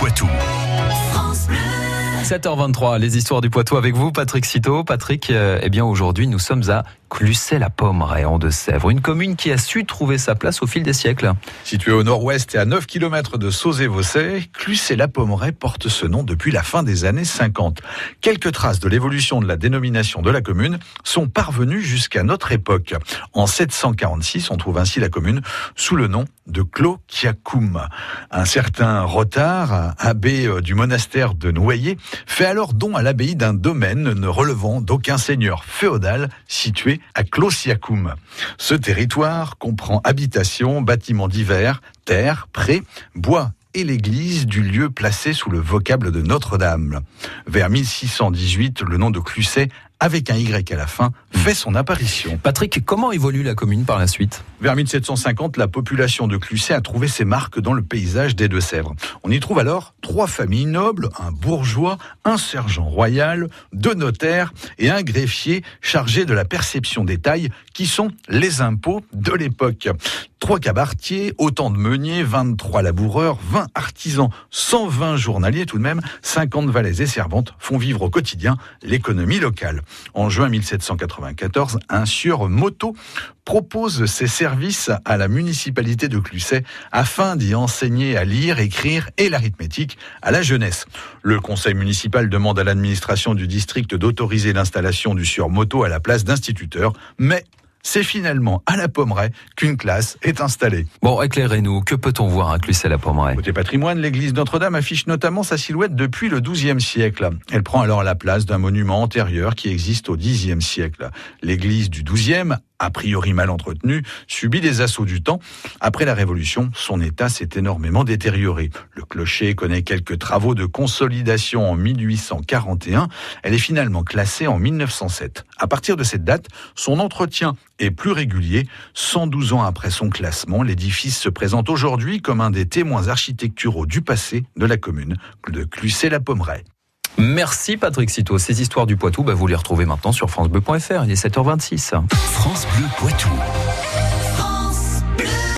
Poitou. 7h23, les histoires du Poitou avec vous, Patrick Citeau. Patrick, euh, eh bien aujourd'hui, nous sommes à Clusset-la-Pommeraye en Deux-Sèvres, une commune qui a su trouver sa place au fil des siècles. Située au nord-ouest et à 9 km de Sauzé-Vaussay, Clusset-la-Pommeraye porte ce nom depuis la fin des années 50. Quelques traces de l'évolution de la dénomination de la commune sont parvenues jusqu'à notre époque. En 746, on trouve ainsi la commune sous le nom de Clos-Kiakoum. Un certain Rotard, abbé euh, du monastère de Noyer, fait alors don à l'abbaye d'un domaine ne relevant d'aucun seigneur féodal situé à Clos-Kiakoum. Ce territoire comprend habitations, bâtiments divers, terres, prés, bois et l'église du lieu placé sous le vocable de Notre-Dame. Vers 1618, le nom de Clusset avec un Y à la fin, fait son apparition. Patrick, comment évolue la commune par la suite? Vers 1750, la population de Clusset a trouvé ses marques dans le paysage des Deux-Sèvres. On y trouve alors trois familles nobles, un bourgeois, un sergent royal, deux notaires et un greffier chargé de la perception des tailles qui sont les impôts de l'époque. Trois cabaretiers, autant de meuniers, 23 laboureurs, 20 artisans, 120 journaliers tout de même, 50 valets et servantes font vivre au quotidien l'économie locale. En juin 1794, un sieur moto propose ses services à la municipalité de Clusset afin d'y enseigner à lire, écrire et l'arithmétique à la jeunesse. Le conseil municipal demande à l'administration du district d'autoriser l'installation du sieur moto à la place d'instituteur, mais c'est finalement à la Pommeraye qu'une classe est installée. Bon, éclairez-nous, que peut-on voir à Clusset-la-Pommeraye Côté patrimoine, l'église Notre-Dame affiche notamment sa silhouette depuis le XIIe siècle. Elle prend alors la place d'un monument antérieur qui existe au Xe siècle. L'église du XIIe a priori mal entretenu, subit des assauts du temps. Après la Révolution, son état s'est énormément détérioré. Le clocher connaît quelques travaux de consolidation en 1841. Elle est finalement classée en 1907. À partir de cette date, son entretien est plus régulier. 112 ans après son classement, l'édifice se présente aujourd'hui comme un des témoins architecturaux du passé de la commune de Clusset-la-Pommeraye. Merci Patrick Citeau. Ces histoires du Poitou, bah, vous les retrouvez maintenant sur francebleu.fr. Il est 7h26. France Bleu Poitou.